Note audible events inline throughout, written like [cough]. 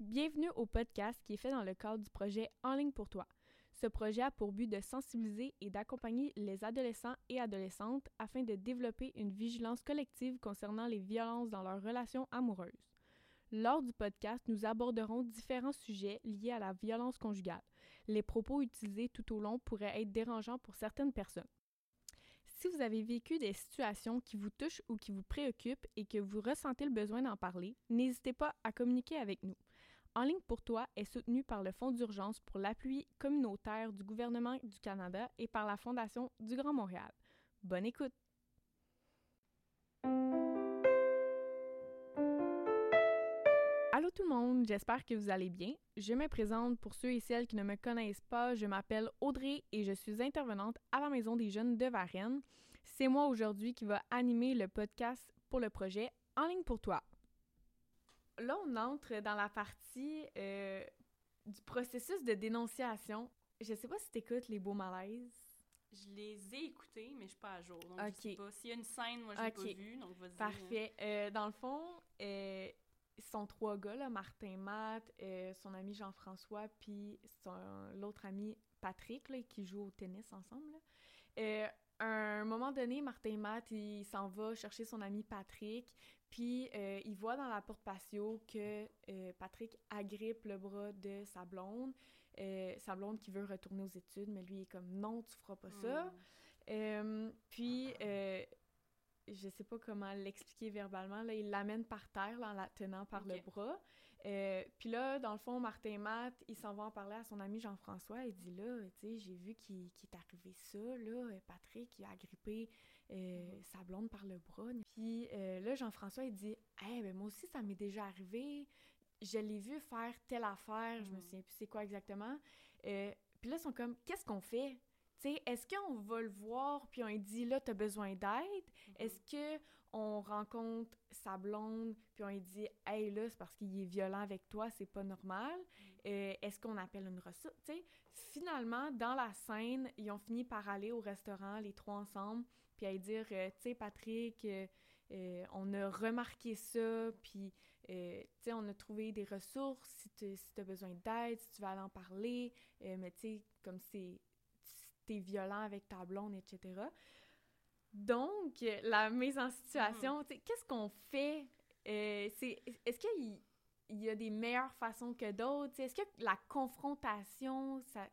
Bienvenue au podcast qui est fait dans le cadre du projet En ligne pour toi. Ce projet a pour but de sensibiliser et d'accompagner les adolescents et adolescentes afin de développer une vigilance collective concernant les violences dans leurs relations amoureuses. Lors du podcast, nous aborderons différents sujets liés à la violence conjugale. Les propos utilisés tout au long pourraient être dérangeants pour certaines personnes. Si vous avez vécu des situations qui vous touchent ou qui vous préoccupent et que vous ressentez le besoin d'en parler, n'hésitez pas à communiquer avec nous. En ligne pour toi est soutenu par le Fonds d'urgence pour l'appui communautaire du gouvernement du Canada et par la Fondation du Grand Montréal. Bonne écoute! Allô tout le monde, j'espère que vous allez bien. Je me présente pour ceux et celles qui ne me connaissent pas. Je m'appelle Audrey et je suis intervenante à la Maison des Jeunes de Varennes. C'est moi aujourd'hui qui va animer le podcast pour le projet En ligne pour toi. Là, on entre dans la partie euh, du processus de dénonciation. Je sais pas si tu écoutes les beaux malaises. Je les ai écoutés, mais je suis pas à jour. Donc, Ok. je sais pas. S'il y a une scène, moi, je l'ai Ok. pas vue. Donc, vas-y. Parfait. Euh, dans le fond, euh, ils sont trois gars, là, Martin Matt, euh, son ami Jean-François, puis son- l'autre ami Patrick, là, qui joue au tennis ensemble. là. À un moment donné, Martin Matt, il s'en va chercher son ami Patrick, puis euh, il voit dans la porte patio que euh, Patrick agrippe le bras de sa blonde, euh, sa blonde qui veut retourner aux études, mais lui il est comme non, tu feras pas ça. Hmm. Puis, je sais pas comment l'expliquer verbalement, là, il l'amène par terre là, en la tenant par le bras. Puis là, dans le fond, Martin Matt, il s'en va en parler à son ami Jean-François. Il dit là, tu sais, j'ai vu qu'il est arrivé ça, là, Patrick, il a agrippé euh, Mhm. sa blonde par le bras. Puis euh, là, Jean-François, il dit Eh, ben moi aussi, ça m'est déjà arrivé. Je l'ai vu faire telle affaire, je me Mhm. souviens plus c'est quoi exactement. Euh, puis là, ils sont comme Qu'est-ce qu'on fait tu sais, est-ce qu'on va le voir? Puis on lui dit là t'as besoin d'aide Mhm. Est-ce que on rencontre sa blonde puis on lui dit hey là c'est parce qu'il est violent avec toi c'est pas normal Euh, Est-ce qu'on appelle une ressource Tu sais, finalement dans la scène ils ont fini par aller au restaurant les trois ensemble puis à lui dire euh, tu sais Patrick euh, euh, on a remarqué ça puis tu sais on a trouvé des ressources si tu si as besoin d'aide si tu veux aller en parler mais tu sais comme c'est t'es violent avec ta blonde, etc. Donc, la mise en situation, tu sais, qu'est-ce qu'on fait? Euh, c'est, est-ce qu'il il y a des meilleures façons que d'autres? Est-ce que la confrontation, ça,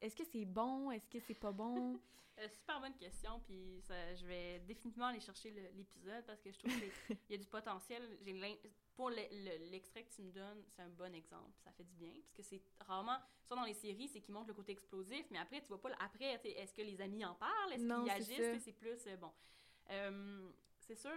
est-ce que c'est bon? Est-ce que c'est pas bon? [laughs] Euh, super bonne question, puis ça, je vais définitivement aller chercher l'épisode parce que je trouve qu'il [laughs] y a du potentiel. Pour le- le- l'extrait que tu me donnes, c'est un bon exemple. Ça fait du bien parce que c'est rarement, soit dans les séries, c'est qu'ils montrent le côté explosif, mais après, tu vois pas. Après, est-ce que les amis en parlent? Est-ce qu'ils agissent? C'est plus euh, bon. Euh, c'est sûr,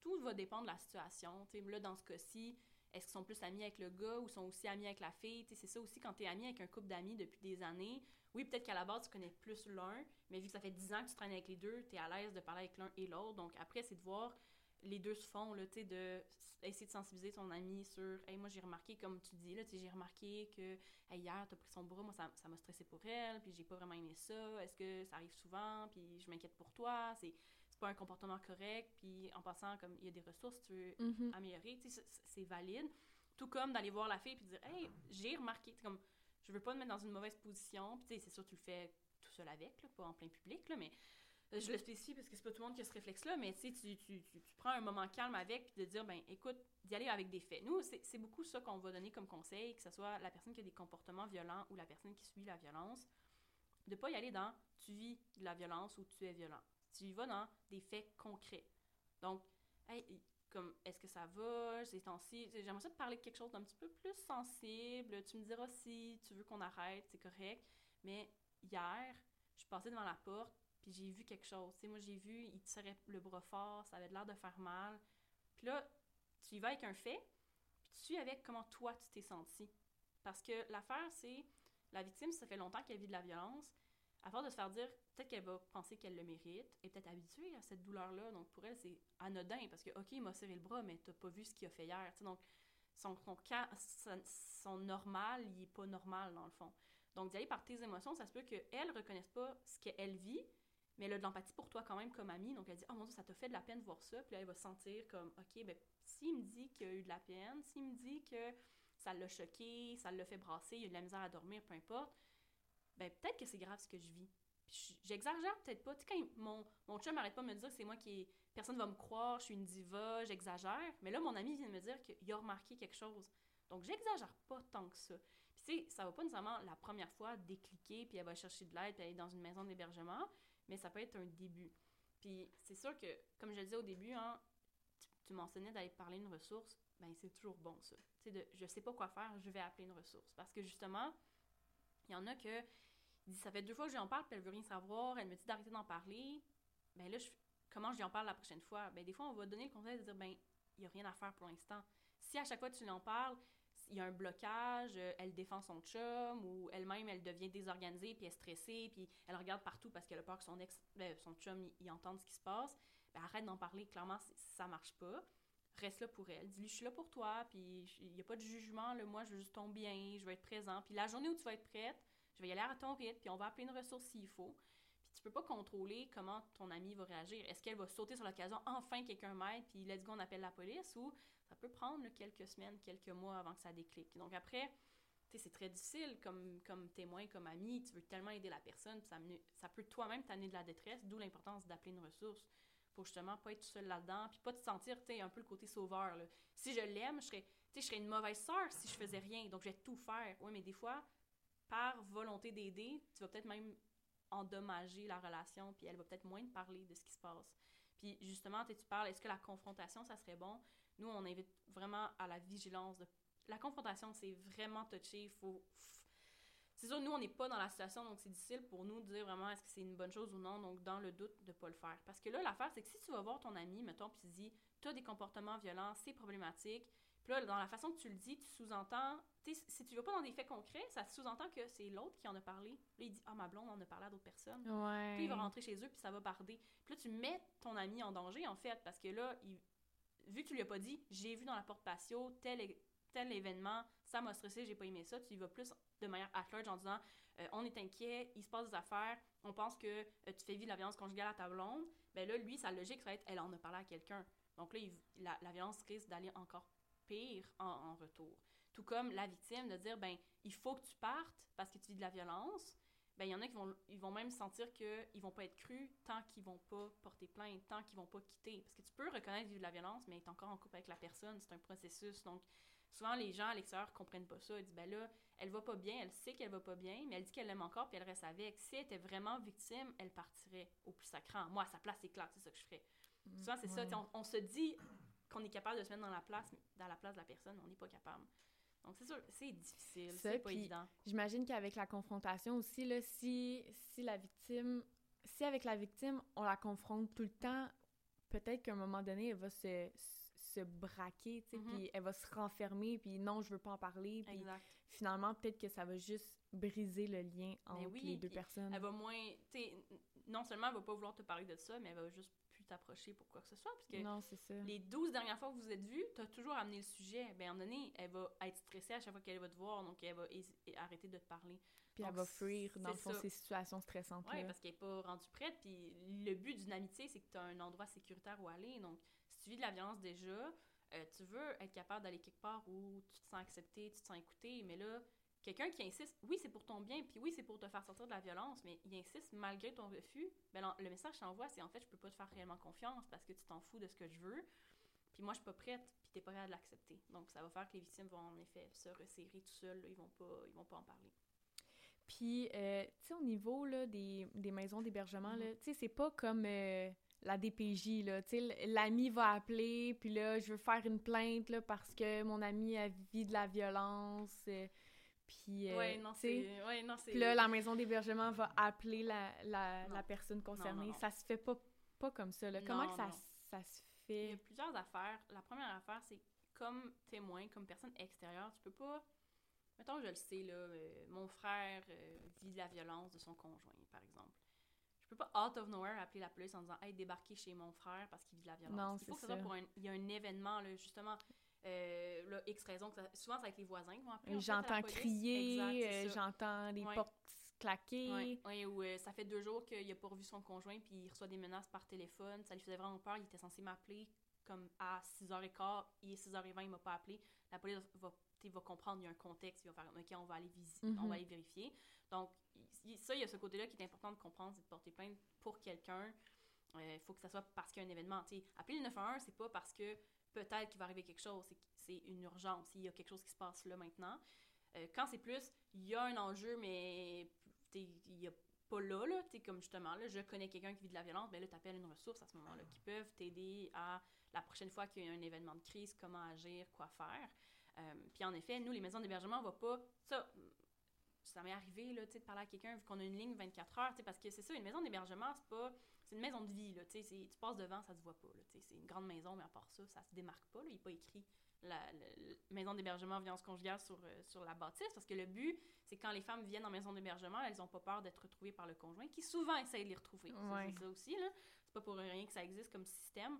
tout va dépendre de la situation. Tu là, dans ce cas-ci, est-ce qu'ils sont plus amis avec le gars ou sont aussi amis avec la fille? C'est ça aussi, quand tu es ami avec un couple d'amis depuis des années, oui, peut-être qu'à la base, tu connais plus l'un, mais vu que ça fait 10 ans que tu traînes avec les deux, tu es à l'aise de parler avec l'un et l'autre. Donc après, c'est de voir les deux se font, là, de essayer de sensibiliser ton ami sur « Hey, moi, j'ai remarqué, comme tu dis, là, j'ai remarqué que hey, hier, t'as pris son bras, moi, ça ça m'a stressé pour elle, puis j'ai pas vraiment aimé ça. Est-ce que ça arrive souvent? Puis je m'inquiète pour toi? C'est pas un comportement correct. Puis en passant, comme il y a des ressources, tu veux Mhm. améliorer, tu sais, c'est- valide. Tout comme d'aller voir la fille puis dire Hey, j'ai remarqué, comme je veux pas te mettre dans une mauvaise position, puis tu sais, c'est sûr, tu le fais tout seul avec, là, pas en plein public, là, mais euh, je le spécifie parce que c'est pas tout le monde qui a ce réflexe-là, mais tu tu, tu, tu, tu prends un moment calme avec puis de dire ben écoute, d'y aller avec des faits. Nous, c'est c'est beaucoup ça qu'on va donner comme conseil, que ce soit la personne qui a des comportements violents ou la personne qui subit la violence, de pas y aller dans tu vis de la violence ou tu es violent. Tu y vas dans des faits concrets. Donc, hey, comme est-ce que ça va? Ces temps-ci j'aimerais ça te parler de quelque chose d'un petit peu plus sensible. Tu me diras si tu veux qu'on arrête c'est correct. Mais hier je suis passée devant la porte puis j'ai vu quelque chose. Tu sais moi j'ai vu il tirait le bras fort ça avait l'air de faire mal. Puis là tu y vas avec un fait puis tu suis avec comment toi tu t'es senti parce que l'affaire c'est la victime ça fait longtemps qu'elle vit de la violence à force de se faire dire, peut-être qu'elle va penser qu'elle le mérite, et peut-être habituée à cette douleur-là. Donc pour elle, c'est anodin parce que, OK, il m'a serré le bras, mais t'as pas vu ce qu'il a fait hier. donc son normal, il est pas normal dans le fond. Donc d'y aller par tes émotions, ça se peut qu'elle ne reconnaisse pas ce qu'elle vit, mais elle a de l'empathie pour toi quand même comme amie. Donc elle dit Oh mon Dieu, ça t'a fait de la peine de voir ça. Puis là, elle va sentir comme Ok, ben s'il me dit qu'il a eu de la peine, s'il me dit que ça l'a choqué, ça l'a fait brasser, il a eu de la misère à dormir, peu importe, ben peut-être que c'est grave ce que je vis. J'exagère peut-être pas. Tu sais, quand mon, mon chum m'arrête pas de me dire que c'est moi qui. Personne va me croire, je suis une diva, j'exagère. Mais là, mon ami vient de me dire qu'il a remarqué quelque chose. Donc j'exagère pas tant que ça. Puis tu ça va pas nécessairement la première fois décliquer, puis elle va chercher de l'aide, puis aller dans une maison d'hébergement mais ça peut être un début. Puis c'est sûr que, comme je le disais au début, hein, tu, mentionnais d'aller parler une ressource, ben c'est toujours bon ça. Tu sais, je sais pas quoi faire, je vais appeler une ressource. Parce que justement, il y en a que, ça fait deux fois que j'en parle, puis elle veut rien savoir, elle me dit d'arrêter d'en parler. Ben là, comment je lui en parle la prochaine fois? Ben des fois, on va donner le conseil de dire, ben, il n'y a rien à faire pour l'instant. Si à chaque fois que tu lui en parles, il y a un blocage, euh, elle défend son chum ou elle-même elle devient désorganisée puis elle est stressée puis elle regarde partout parce qu'elle a peur que son ex ben, son chum y, entende ce qui se passe, ben arrête d'en parler, clairement ça marche pas. Reste là pour elle, dis-lui je suis là pour toi puis il n'y a pas de jugement, là, moi je veux juste ton bien, je vais être présent puis la journée où tu vas être prête, je vais y aller à ton rythme puis on va appeler une ressource s'il faut. Puis tu peux pas contrôler comment ton ami va réagir. Est-ce qu'elle va sauter sur l'occasion, enfin quelqu'un m'aide puis let's go on appelle la police ou ça peut prendre quelques semaines, quelques mois avant que ça déclique. Donc après, c'est très difficile comme, témoin, comme ami, tu veux tellement aider la personne, ça, ça peut toi-même t'amener de la détresse, d'où l'importance d'appeler une ressource pour justement pas être tout seul là-dedans, puis pas te sentir, tu un peu le côté sauveur. Si je l'aime, je serais, je serais une mauvaise sœur si je faisais rien, donc je vais tout faire. Oui, mais des fois, par volonté d'aider, tu vas peut-être même endommager la relation, puis elle va peut-être moins te parler de ce qui se passe. Puis justement, tu parles, est-ce que la confrontation, ça serait bon? Nous, on invite vraiment à la vigilance. La confrontation, c'est vraiment touché. Faut... C'est sûr, nous, on n'est pas dans la situation, donc c'est difficile pour nous de dire vraiment est-ce que c'est une bonne chose ou non. Donc, dans le doute, de ne pas le faire. Parce que là, l'affaire, c'est que si tu vas voir ton ami, mettons, puis tu dis tu as des comportements violents, c'est problématique. Puis là, dans la façon que tu le dis, tu sous-entends. Si tu vas pas dans des faits concrets, ça sous-entend que c'est l'autre qui en a parlé. Là, il dit Ah, ma blonde en a parlé à d'autres personnes. Puis il va rentrer chez eux, puis ça va barder. Puis là, tu mets ton ami en danger, en fait, parce que là, il, vu que tu lui as pas dit, j'ai vu dans la porte patio tel, tel événement, ça m'a stressé, j'ai pas aimé ça, tu y vas plus de manière at large en disant, euh, on est inquiet, il se passe des affaires, on pense que euh, tu fais vivre la violence conjugale à ta blonde, ben là, lui, sa logique, ça va être, elle en a parlé à quelqu'un. Donc là, la, violence risque d'aller encore pire en, retour. Tout comme la victime de dire, ben, il faut que tu partes parce que tu vis de la violence, ben il y en a qui vont, ils vont même sentir qu'ils vont pas être crus tant qu'ils vont pas porter plainte, tant qu'ils vont pas quitter. Parce que tu peux reconnaître vivre de la violence, mais être encore en couple avec la personne, c'est un processus. Donc, souvent, les gens à l'extérieur comprennent pas ça. Ils disent, ben là, elle va pas bien, elle sait qu'elle va pas bien, mais elle dit qu'elle l'aime encore, puis elle reste avec. Si elle était vraiment victime, elle partirait au plus sacrant. Moi, à sa place, c'est clair, c'est ça que je ferais. Mmh, souvent, c'est ça. On, on, se dit qu'on est capable de se mettre dans la place, dans la place de la personne, on n'est pas capable. Donc, c'est sûr, c'est difficile, c'est pas évident. J'imagine qu'avec la confrontation aussi, là, si, si la victime, si avec la victime, on la confronte tout le temps, peut-être qu'à un moment donné, elle va se, se braquer, tu sais, mm-hmm. puis elle va se renfermer, puis non, je veux pas en parler, puis finalement, peut-être que ça va juste briser le lien entre les deux personnes. Elle va moins, tu sais, non seulement elle va pas vouloir te parler de ça, mais elle va juste t'approcher pour quoi que ce soit. Parce que non, ça. les 12 dernières fois que vous vous êtes vus, tu as toujours amené le sujet. Ben, à un moment donné, elle va être stressée à chaque fois qu'elle va te voir, donc elle va arrêter de te parler. Puis elle va fuir, dans le fond, ces situations stressantes. Oui, parce qu'elle n'est pas rendue prête. Puis le but d'une amitié, c'est que tu as un endroit sécuritaire où aller. Donc, tu vis de la violence déjà, euh, tu veux être capable d'aller quelque part où tu te sens accepté, tu te sens écouté, mais là, quelqu'un qui insiste, oui, c'est pour ton bien, puis oui, c'est pour te faire sortir de la violence, mais il insiste malgré ton refus, ben, le message que t'envoie, c'est en fait, je peux pas te faire réellement confiance parce que tu t'en fous de ce que je veux, puis moi, je suis pas prête, puis t'es pas prête à l'accepter. Donc, ça va faire que les victimes vont en effet se resserrer tout seuls, ils vont pas, ils vont pas en parler. Puis, euh, tu sais, au niveau là, des, des maisons d'hébergement, là, mm-hmm. tu sais, c'est pas comme euh, la DPJ, là, tu sais, l'ami va appeler, puis là, je veux faire une plainte, là, parce que mon ami a vécu de la violence. Euh, puis, euh, non, Puis là, la maison d'hébergement va appeler la, la, la personne concernée. ça se fait pas, pas comme ça. Là. Comment que ça, ça se fait? Il y a plusieurs affaires. La première affaire, c'est comme témoin, comme personne extérieure, tu peux pas... Mettons, je le sais, là, euh, mon frère euh, vit la violence de son conjoint, par exemple. Je peux pas, out of nowhere, appeler la police en disant « Hey, débarquez chez mon frère parce qu'il vit de la violence. » Non, Il faut que ça pour un... Il y a un événement, là, justement euh, là, X raison, souvent, ça va être les voisins qui vont appeler. J'entends crier, euh, j'entends les portes claquer. Oui, ou euh, ça fait deux jours qu'il a pas revu son conjoint, puis il reçoit des menaces par téléphone. Ça lui faisait vraiment peur. Il était censé m'appeler comme à 6h15, il est 6h20, il m'a pas appelé. La police va, va comprendre, il y a un contexte, il va faire OK, on va aller visiter, on Mhm. va aller vérifier. Donc, ça, il y a ce côté-là qui est important de comprendre, c'est de porter plainte pour quelqu'un. Il faut que ça soit parce qu'il y a un événement. Tu sais, appeler le 911, c'est pas parce que peut-être qu'il va arriver quelque chose, c'est une urgence, il y a quelque chose qui se passe là maintenant. Euh, quand c'est plus, il y a un enjeu, mais il y a pas là, là, comme justement, là, je connais quelqu'un qui vit de la violence, ben là, tu appelles une ressource à ce moment-là qui peuvent t'aider à, la prochaine fois qu'il y a un événement de crise, comment agir, quoi faire. Euh, puis en effet, nous, les maisons d'hébergement, on va pas... Ça, ça m'est arrivé, là, de parler à quelqu'un, vu qu'on a une ligne 24 heures, parce que c'est ça, une maison d'hébergement, c'est pas... C'est une maison de vie, là, tu passes devant, ça se voit pas, c'est une grande maison, mais à part ça, ça se démarque pas, là, il n'est pas écrit la, la- la maison d'hébergement violence conjugale sur, euh, sur la bâtisse, parce que le but, c'est quand les femmes viennent en maison d'hébergement, elles ont pas peur d'être retrouvées par le conjoint, qui souvent essaie de les retrouver. Ouais. C'est ça aussi, là. C'est pas pour rien que ça existe comme système.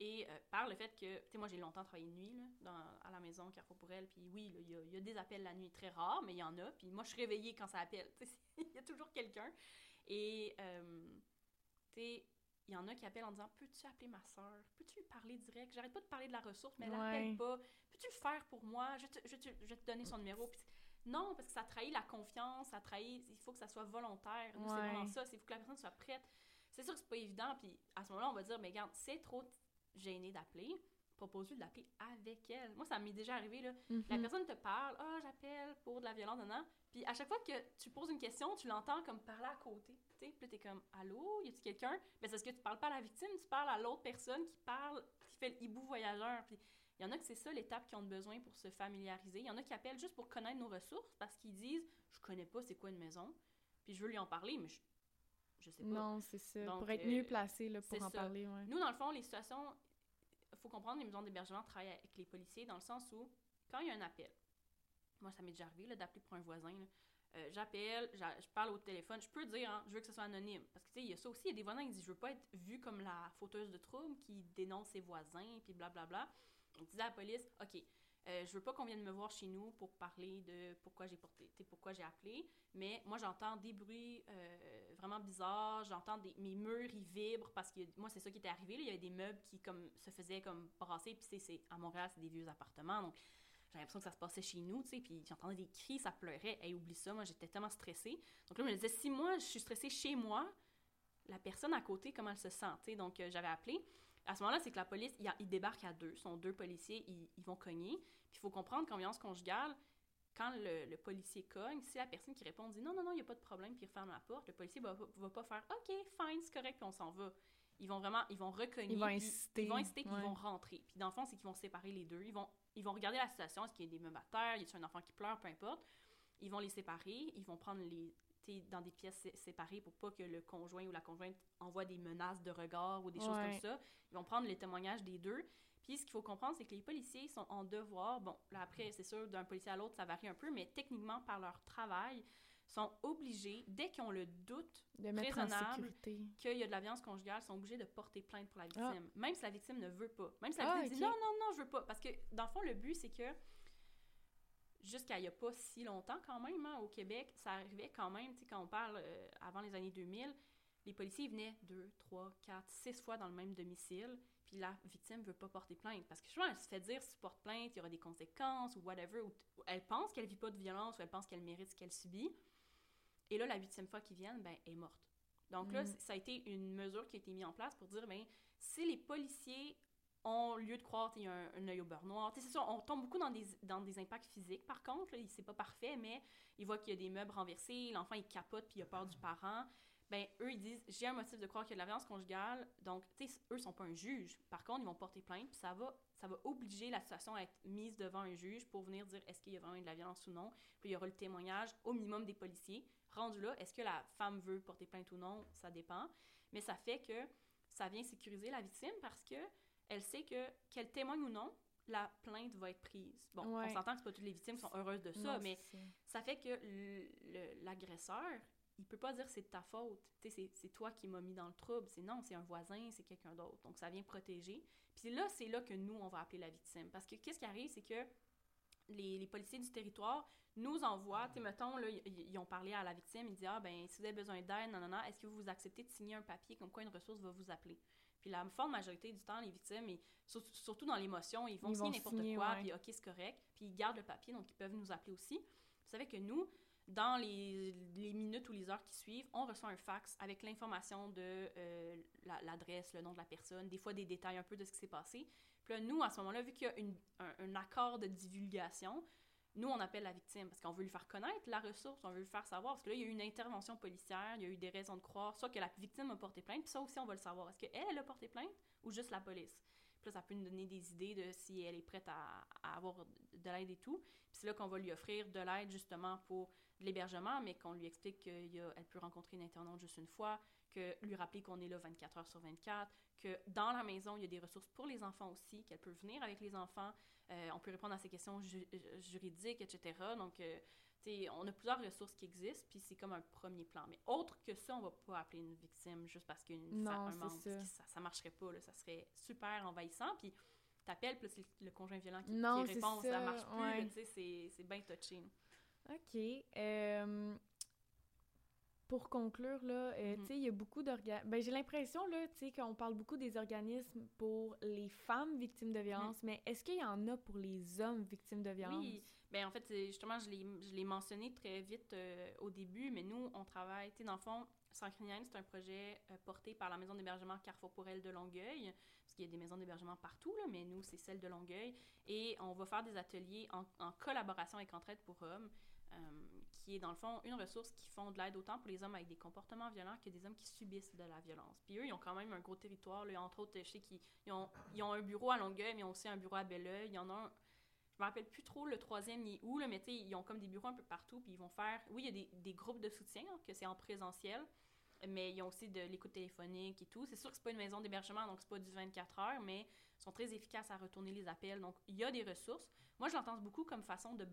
Et euh, par le fait que, tu sais, moi j'ai longtemps travaillé de nuit là, dans, à la maison, Carrefour pour elle, puis oui, il y, a- il y a des appels la nuit très rares, mais il y en a, puis moi je suis réveillée quand ça appelle, [laughs] tu sais, il y a toujours quelqu'un. Et, euh, tu sais, il y en a qui appellent en disant Peux-tu appeler ma soeur Peux-tu lui parler direct? J'arrête pas de parler de la ressource, mais elle Ouais. n'appelle pas. Peux-tu le faire pour moi? Je, te- je, te- je vais te donner son numéro. Puis non, parce que ça trahit la confiance, ça trahit. Il faut que ça soit volontaire. Nous, C'est Ouais. vraiment ça. Il faut que la personne soit prête. C'est sûr que c'est pas évident. Puis à ce moment-là, on va dire Mais regarde, c'est trop gêné d'appeler. Propose-lui d'appeler avec elle. Moi, ça m'est déjà arrivé. Là. La Mhm. personne te parle, ah, j'appelle pour de la violence, non, Puis à chaque fois que tu poses une question, tu l'entends comme parler à côté. Tu sais, puis t'es comme, allô, y a-tu quelqu'un? Ben, c'est parce que tu parles pas à la victime, tu parles à l'autre personne qui parle, qui fait le hibou voyageur. Puis il y en a que c'est ça l'étape qu'ils ont besoin pour se familiariser. Il y en a qui appellent juste pour connaître nos ressources parce qu'ils disent, je connais pas c'est quoi une maison, puis je veux lui en parler, mais je, je sais pas. Non, c'est ça. Donc, pour être euh, mieux placé là, pour en ça. parler, ouais. Nous, dans le fond, les situations, il faut comprendre, les maisons d'hébergement travaillent avec les policiers dans le sens où, quand il y a un appel, moi, ça m'est déjà arrivé d'appeler pour un voisin. là. Euh, J'appelle, j'a- je parle au téléphone. Je peux dire, hein, je veux que ce soit anonyme. Parce que, tu sais, il y a ça aussi. Il y a des voisins qui disent, je veux pas être vue comme la fauteuse de troubles qui dénonce ses voisins, puis blablabla. On disait à la police, OK, euh, je veux pas qu'on vienne me voir chez nous pour parler de pourquoi j'ai porté, pourquoi j'ai appelé, mais moi j'entends des bruits euh, vraiment bizarres, j'entends des mes murs ils vibrent parce que moi c'est ça qui était arrivé, il y avait des meubles qui comme se faisaient comme brasser puis c'est- à Montréal c'est des vieux appartements donc j'avais l'impression que ça se passait chez nous, tu sais, puis j'entendais des cris, ça pleurait. Hey, oublie ça, moi, j'étais tellement stressée. Donc là, je me disais, si moi, je suis stressée chez moi, la personne à côté, comment elle se sent. Donc, euh, j'avais appelé. À ce moment-là, c'est que la police, ils débarquent à deux. Ils sont deux policiers, ils, ils vont cogner. Puis il faut comprendre qu'en violence conjugale, quand le, le policier cogne, si la personne qui répond dit non, non, non, il n'y a pas de problème, puis il referme la porte, le policier va, va, pas faire OK, fine, c'est correct, puis on s'en va. Ils vont vraiment, ils vont recogner. Ils vont puis insister, Ils vont insister, puis ouais. ils vont rentrer. Puis dans le fond, c'est qu'ils vont séparer les deux. Ils vont, ils vont regarder la situation, est-ce qu'il y a des meubles à terre, y a un enfant qui pleure, peu importe. Ils vont les séparer, ils vont prendre les dans des pièces sé- séparées pour pas que le conjoint ou la conjointe envoie des menaces de regard ou des choses comme ça. Ils vont prendre les témoignages des deux. Puis ce qu'il faut comprendre, c'est que les policiers sont en devoir, bon, là après, c'est sûr, d'un policier à l'autre, ça varie un peu, mais techniquement, par leur travail, sont obligés, dès qu'ils ont le doute De raisonnable. qu'il y a de la violence conjugale, sont obligés de porter plainte pour la Ah. victime. Même si la victime ne veut pas. Même si la Ah, victime dit non, non, non, je veux pas. Parce que, dans le fond, le but, c'est que jusqu'à il n'y a pas si longtemps, quand même, hein, au Québec, ça arrivait quand même, tu sais, quand on parle euh, avant les années 2000, les policiers venaient deux, trois, quatre, six fois dans le même domicile, puis la victime veut pas porter plainte. Parce que souvent, elle se fait dire, si tu portes plainte, il y aura des conséquences, ou whatever, ou, elle pense qu'elle vit pas de violence, ou elle pense qu'elle mérite ce qu'elle subit. Et là, la huitième fois qu'ils viennent, ben, elle est morte. Donc là, Mm. ça a été une mesure qui a été mise en place pour dire, ben, si les policiers ont lieu de croire qu'il y a un, un œil au beurre noir, on tombe beaucoup dans des, impacts physiques, par contre, c'est pas parfait, mais ils voient qu'il y a des meubles renversés, l'enfant, il capote, puis il a peur du parent, ben, eux, ils disent, j'ai un motif de croire qu'il y a de la violence conjugale, donc, tu sais, eux sont pas un juge. Par contre, ils vont porter plainte, puis ça va, ça va obliger la situation à être mise devant un juge pour venir dire est-ce qu'il y a vraiment eu de la violence ou non, puis il y aura le témoignage au minimum des policiers. Rendu là, est-ce que la femme veut porter plainte ou non, ça dépend. Mais ça fait que ça vient sécuriser la victime parce que elle sait que qu'elle témoigne ou non, la plainte va être prise. Bon, Ouais. on s'entend que c'est pas toutes les victimes qui sont heureuses de ça, Non, mais ça. fait que le- le- l'agresseur, il peut pas dire c'est de ta faute. C'est- c'est toi qui m'as mis dans le trouble. C'est non, c'est un voisin, c'est quelqu'un d'autre. Donc ça vient protéger. Puis là, c'est là que nous, on va appeler la victime. Parce que qu'est-ce qui arrive, c'est que les, les policiers du territoire nous envoient, tu mettons, là, ils, ils ont parlé à la victime, ils disent, ah, ben, si vous avez besoin d'aide, non, non, non, est-ce que vous acceptez de signer un papier comme quoi une ressource va vous appeler? Puis la forte majorité du temps, les victimes, sur- surtout dans l'émotion, ils vont Ils signer n'importe quoi, ouais. puis OK, c'est correct. Puis ils gardent le papier, donc ils peuvent nous appeler aussi. Vous savez que nous, dans les, les minutes ou les heures qui suivent, on reçoit un fax avec l'information de euh, la- l'adresse, le nom de la personne, des fois des détails un peu de ce qui s'est passé. Puis là, nous, à ce moment-là, vu qu'il y a une- un, un accord de divulgation, nous, on appelle la victime parce qu'on veut lui faire connaître la ressource, on veut lui faire savoir. Parce que là, il y a eu une intervention policière, il y a eu des raisons de croire, soit que la victime a porté plainte, puis ça aussi, on va le savoir. Est-ce qu'elle, elle a porté plainte ou juste la police? Puis là, ça peut nous donner des idées de si elle est prête à, avoir de l'aide et tout. Puis c'est là qu'on va lui offrir de l'aide justement pour l'hébergement, mais qu'on lui explique qu'elle peut rencontrer une internaute juste une fois, que lui rappeler qu'on est là 24 heures sur 24, que dans la maison, il y a des ressources pour les enfants aussi, qu'elle peut venir avec les enfants, euh, on peut répondre à ces questions ju- euh, juridiques, etc. Donc, euh, tu sais, on a plusieurs ressources qui existent, puis c'est comme un premier plan. Mais autre que ça, on va pas appeler une victime juste parce qu'il y a une Non, fa- un membre. ça. ça. Marcherait pas, là, ça serait super envahissant. Puis t'appelles, puis c'est le conjoint violent qui, Non, qui répond, ça, ça, marche plus, ouais. là, tu sais, c'est- c'est bien touché. OK. Euh, pour conclure, là, euh, tu sais, il y a beaucoup d'organismes... Ben, j'ai l'impression, là, tu sais, qu'on parle beaucoup des organismes pour les femmes victimes de violence, mais est-ce qu'il y en a pour les hommes victimes de violence? Oui, ben en fait, justement, je l'ai je l'ai mentionné très vite euh, au début, mais nous, on travaille, tu sais, dans le fond, Sancrinienne, c'est un projet euh, porté par la maison d'hébergement Carrefour pour elle de Longueuil, parce qu'il y a des maisons d'hébergement partout, là, mais nous, c'est celle de Longueuil, et on va faire des ateliers en, en collaboration avec Entraide pour hommes, euh, qui est dans le fond une ressource qui font de l'aide autant pour les hommes avec des comportements violents que des hommes qui subissent de la violence. Puis eux, ils ont quand même un gros territoire, là, entre autres, je sais qu'ils ils ont, ils ont un bureau à Longueuil, mais ils ont aussi un bureau à Belleuil, il y en a un je me rappelle plus trop le troisième ni où, là, mais ils ont comme des bureaux un peu partout, puis ils vont faire... Oui, il y a des, des groupes de soutien, hein, que c'est en présentiel, mais ils ont aussi de l'écoute téléphonique et tout. C'est sûr que c'est pas une maison d'hébergement, donc c'est pas du 24 heures, mais ils sont très efficaces à retourner les appels. Donc, il y a des ressources. Moi, je l'entends beaucoup comme façon de-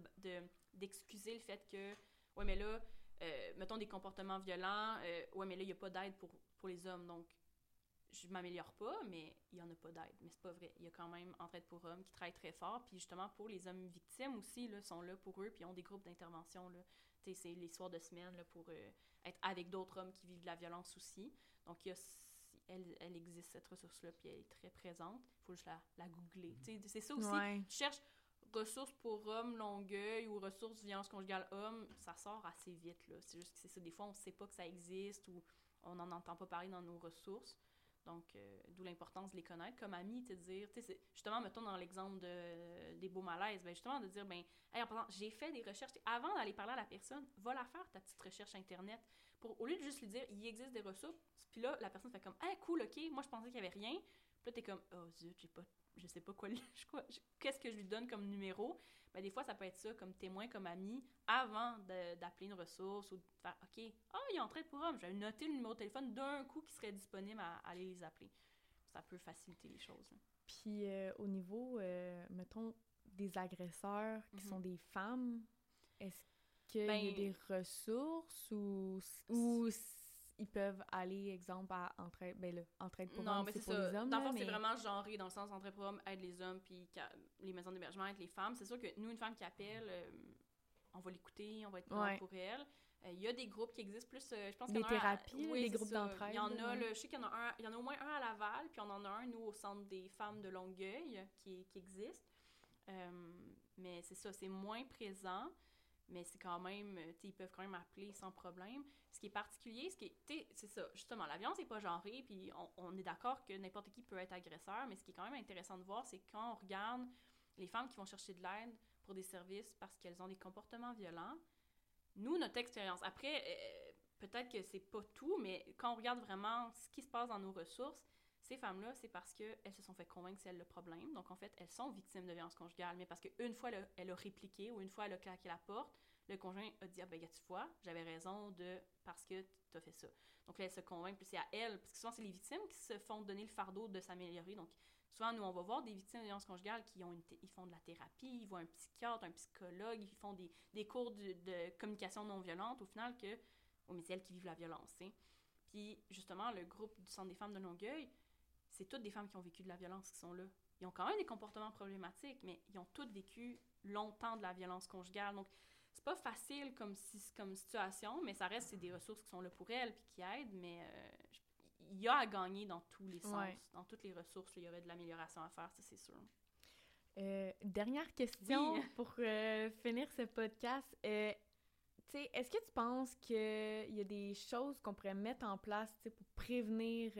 d'excuser le fait que, ouais, mais là, euh, mettons des comportements violents, euh, ouais, mais là, il n'y a pas d'aide pour, pour les hommes, donc je m'améliore pas, mais il y en a pas d'aide. Mais c'est pas vrai. Il y a quand même Entraide pour hommes qui travaillent très fort. Puis justement, pour les hommes victimes aussi, là, sont là pour eux, puis ont des groupes d'intervention. là. Tu sais, c'est les soirs de semaine là, pour euh, être avec d'autres hommes qui vivent de la violence aussi. Donc, il y a, elle, elle existe, cette ressource-là, puis elle est très présente. Il faut juste la, la googler. Tu sais, c'est ça aussi. Ouais. Tu cherches ressources pour hommes Longueuil ou ressources violence conjugale homme, ça sort assez vite. là. C'est juste que c'est ça. Des fois, on sait pas que ça existe ou on n'en entend pas parler dans nos ressources. Donc, euh, d'où l'importance de les connaître comme amis, te dire, justement, mettons dans l'exemple de, des beaux malaises, ben justement, de dire, ben, hey, en passant, j'ai fait des recherches. Avant d'aller parler à la personne, va la faire, ta petite recherche Internet. Pour, au lieu de juste lui dire, il existe des ressources, puis là, la personne fait comme, hey, cool, ok, moi je pensais qu'il y avait rien. Puis là, t'es comme, oh zut, j'ai pas, je sais pas quoi, [laughs] qu'est-ce que je lui donne comme numéro. Ben, des fois, ça peut être ça, comme témoin, comme ami, avant de- d'appeler une ressource ou de faire, OK, ah, il est en train de pour homme, je vais noter le numéro de téléphone d'un coup qui serait disponible à, à aller les appeler. Ça peut faciliter les choses. Puis euh, au niveau, euh, mettons, des agresseurs qui Mhm. sont des femmes, est-ce qu'il y a Ben- des ressources ou, ou ils peuvent aller, exemple, à entraide, ben là, entraide pour non, hommes, mais c'est pour ça. les hommes, Dans le là, c'est vraiment genré dans le sens entrée pour hommes, aide les hommes, puis les maisons d'hébergement aident les femmes. C'est sûr que nous, une femme qui appelle, euh, on va l'écouter, on va être Ouais. pour elle. Euh, Il y a des groupes qui existent plus, euh, je pense qu'il y en a un à- thérapies, là, Oui, c'est groupes d'entraide, Il y en là, a, là, je sais qu'il y en a un, il y en a au moins un à Laval, puis on en a un, nous, au centre des femmes de Longueuil, qui, qui existe. Mais c'est ça, c'est moins présent, mais c'est quand même, euh, ils peuvent quand même appeler sans problème. Ce qui est particulier, ce qui est, c'est ça, justement, la violence n'est pas genrée, puis on, est d'accord que n'importe qui peut être agresseur, mais ce qui est quand même intéressant de voir, c'est quand on regarde les femmes qui vont chercher de l'aide pour des services parce qu'elles ont des comportements violents, nous, notre expérience, après, euh, peut-être que c'est pas tout, mais quand on regarde vraiment ce qui se passe dans nos ressources, ces femmes-là, c'est parce qu'elles se sont fait convaincre que c'est elles le problème. Donc, en fait, elles sont victimes de violence conjugale, mais parce qu'une fois, elle a, répliqué ou une fois, elle a claqué la porte, le conjoint a dit, ah ben, gars, tu vois, j'avais raison de, parce que tu as fait ça. Donc là, elle se convainc, puis c'est à elle, parce que souvent, c'est les victimes qui se font donner le fardeau de s'améliorer. Donc, souvent, nous, on va voir des victimes de violence conjugale qui ont une ils font de la thérapie, ils voient un psychiatre, un psychologue, ils font des, des cours de, communication non violente, au final, que, oh, c'est elles qui vivent la violence. Puis, justement, le groupe du Centre des femmes de Longueuil, c'est toutes des femmes qui ont vécu de la violence qui sont là. Ils ont quand même des comportements problématiques, mais ils ont toutes vécu longtemps de la violence conjugale. Donc, c'est pas facile comme, si, comme situation, mais ça reste, c'est des ressources qui sont là pour elles puis qui aident, mais euh, il y a à gagner dans tous les sens. Dans toutes les ressources, il y aurait de l'amélioration à faire, ça, c'est sûr. Euh, dernière question [laughs] pour euh, finir ce podcast. Est-ce que tu penses qu'il y a des choses qu'on pourrait mettre en place pour prévenir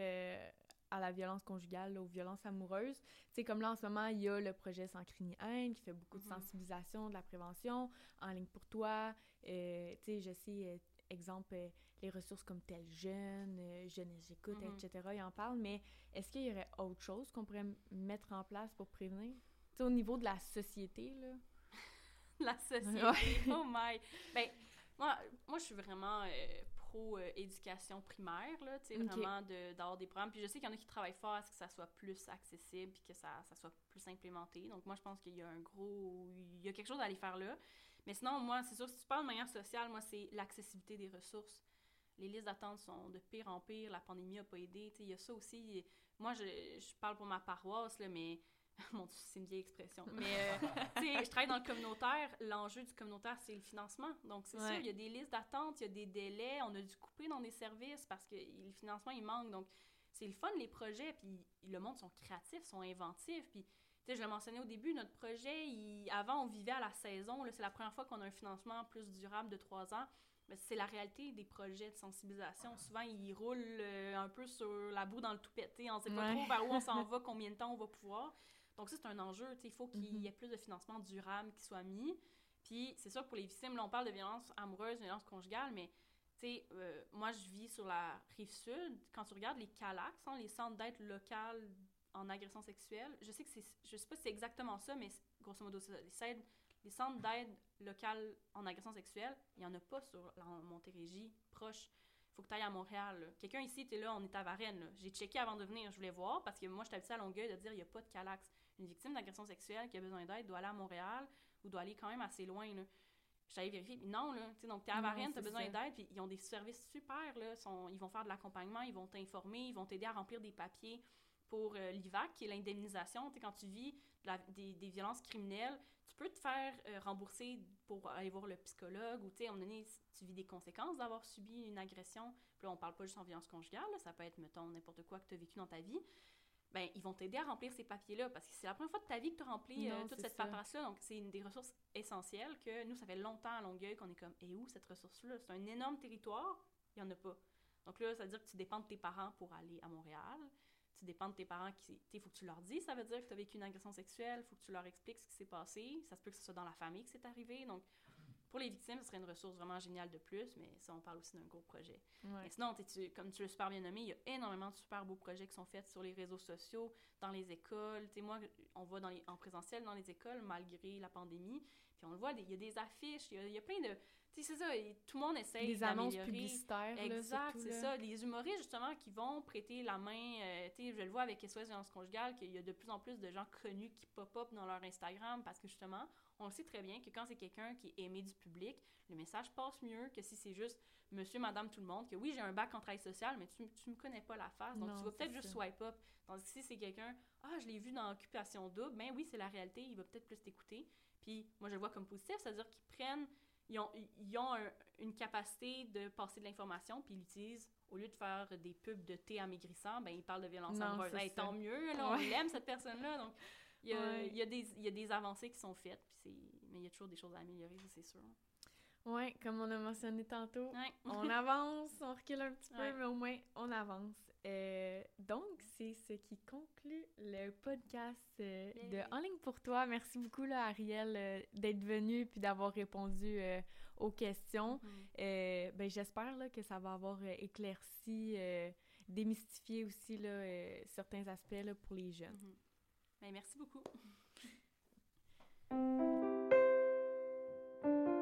à la violence conjugale, aux violences amoureuses? sais, comme là, en ce moment, il y a le projet Sans ni haine qui fait beaucoup de mm-hmm. sensibilisation, de la prévention, en ligne pour toi. sais, je sais, exemple, les ressources comme Tel Jeune, Jeunesse J'écoute, mm-hmm. etc. Ils en parlent, mais est-ce qu'il y aurait autre chose qu'on pourrait mettre en place pour prévenir? au niveau de la société, là. [laughs] la société, oh my! Ben, moi, moi je suis vraiment euh, pro-éducation euh, primaire, là, tu sais, vraiment d'avoir des programmes. Puis je sais qu'il y en a qui travaillent fort à ce que ça soit plus accessible puis que ça, ça soit plus implémenté. Donc moi, je pense qu'il y a un gros... Il y a quelque chose à aller faire là. Mais sinon, moi, c'est sûr, si tu parles de manière sociale, moi, c'est l'accessibilité des ressources. Les listes d'attente sont de pire en pire. La pandémie n'a pas aidé. Il y a ça aussi. Moi, je, je parle pour ma paroisse, là, mais [laughs] Mon Dieu, c'est une vieille expression. [laughs] Mais, euh, je travaille dans le communautaire. L'enjeu du communautaire, c'est le financement. Donc, c'est sûr, il y a des listes d'attente, il y a des délais. On a dû couper dans des services parce que le financement, il manque. Donc, c'est le fun, les projets. Puis, le monde sont créatifs, sont inventifs. Puis, tu sais, je l'ai mentionné au début, notre projet, avant, on vivait à la saison. C'est la première fois qu'on a un financement plus durable de trois ans. C'est la réalité des projets de sensibilisation. Souvent, ils roulent euh, un peu sur la boue dans le tout pété. On ne sait pas trop vers où on s'en [laughs] va, combien de temps on va pouvoir. Donc ça, c'est un enjeu. Il faut qu'il y mhm. ait plus de financement durable qui soit mis. Puis c'est sûr que pour les victimes, là, on parle de violence amoureuse, de violence conjugale, mais euh, moi, je vis sur la rive sud. Quand tu regardes les CALAX, hein, les centres d'aide locales en agression sexuelle, je sais que c'est, je sais pas si c'est exactement ça, mais grosso modo, c'est ça. Les, les centres d'aide locales en agression sexuelle, il n'y en a pas sur la Montérégie proche faut que tu ailles à Montréal. Quelqu'un ici, tu là, on est à Varennes. J'ai checké avant de venir, je voulais voir, parce que moi, je habituée à Longueuil de dire il n'y a pas de Calax une victime d'agression sexuelle qui a besoin d'aide doit aller à Montréal ou doit aller quand même assez loin. Là. J'allais vérifier, non, là, tu sais, donc t'es à Varennes, t'as besoin d'aide, puis ils ont des services super, là, sont, ils vont faire de l'accompagnement, ils vont t'informer, ils vont t'aider à remplir des papiers pour euh, l'IVAC, qui est l'indemnisation, tu sais, quand tu vis des, des, violences criminelles, tu peux te faire euh, rembourser pour aller voir le psychologue, ou tu sais, à un moment donné, tu vis des conséquences d'avoir subi une agression, puis là, on parle pas juste en violence conjugale, ça peut être, mettons, n'importe quoi que tu as vécu dans ta vie, ben, ils vont t'aider à remplir ces papiers-là parce que c'est la première fois de ta vie que tu as rempli euh, toute cette paperasse-là. Donc, c'est une des ressources essentielles que nous, ça fait longtemps à Longueuil qu'on est comme, et où cette ressource-là? C'est un énorme territoire, il n'y en a pas. Donc là, ça veut dire que tu dépends de tes parents pour aller à Montréal. Tu dépends de tes parents qui. Il faut que tu leur dises, ça veut dire que tu as vécu une agression sexuelle, il faut que tu leur expliques ce qui s'est passé. Ça se peut que ce soit dans la famille que c'est arrivé. Donc, pour les victimes, ce serait une ressource vraiment géniale de plus, mais ça, on parle aussi d'un gros projet. Mais sinon, tu, comme tu l'as super bien nommé, il y a énormément de super beaux projets qui sont faits sur les réseaux sociaux, dans les écoles. Tu sais, moi, on va dans les, en présentiel dans les écoles malgré la pandémie, puis on le voit, il y a des affiches, il y a, plein de... Tu sais, c'est ça, tout le monde essaye Des annonces publicitaires, Exact, c'est ça. Les humoristes, justement, qui vont prêter la main, euh, tu sais, je le vois avec SOS Violence Conjugale, qu'il y a de plus en plus de gens connus qui pop-up dans leur Instagram parce que, justement, on sait très bien que quand c'est quelqu'un qui est aimé du public, le message passe mieux que si c'est juste monsieur, madame, tout le monde, que oui, j'ai un bac en travail social, mais tu, tu me connais pas la face, donc tu vas peut-être juste swipe up. Tandis que si c'est quelqu'un, ah, je l'ai vu dans Occupation Double, ben oui, c'est la réalité, il va peut-être plus t'écouter. Puis moi, je le vois comme positif, c'est-à-dire qu'ils prennent, ils ont, ils ont une capacité de passer de l'information, puis ils l'utilisent au lieu de faire des pubs de thé amaigrissant, ben ils parlent de violence amoureuse. tant mieux, là, on aime cette personne-là, donc il y, a, il, y a des, il y a des avancées qui sont faites, puis mais il y a toujours des choses à améliorer, c'est sûr. Oui, comme on a mentionné tantôt, on [laughs] avance, on recule un petit peu, mais au moins on avance. Euh, donc, c'est ce qui conclut le podcast euh, de En ligne pour toi. Merci beaucoup, là, Ariel, euh, d'être venue puis d'avoir répondu aux questions. Mm-hmm. ben, J'espère que ça va avoir éclairci, démystifié aussi là, certains aspects là, pour les jeunes. Mm-hmm. Ben, merci beaucoup. [laughs]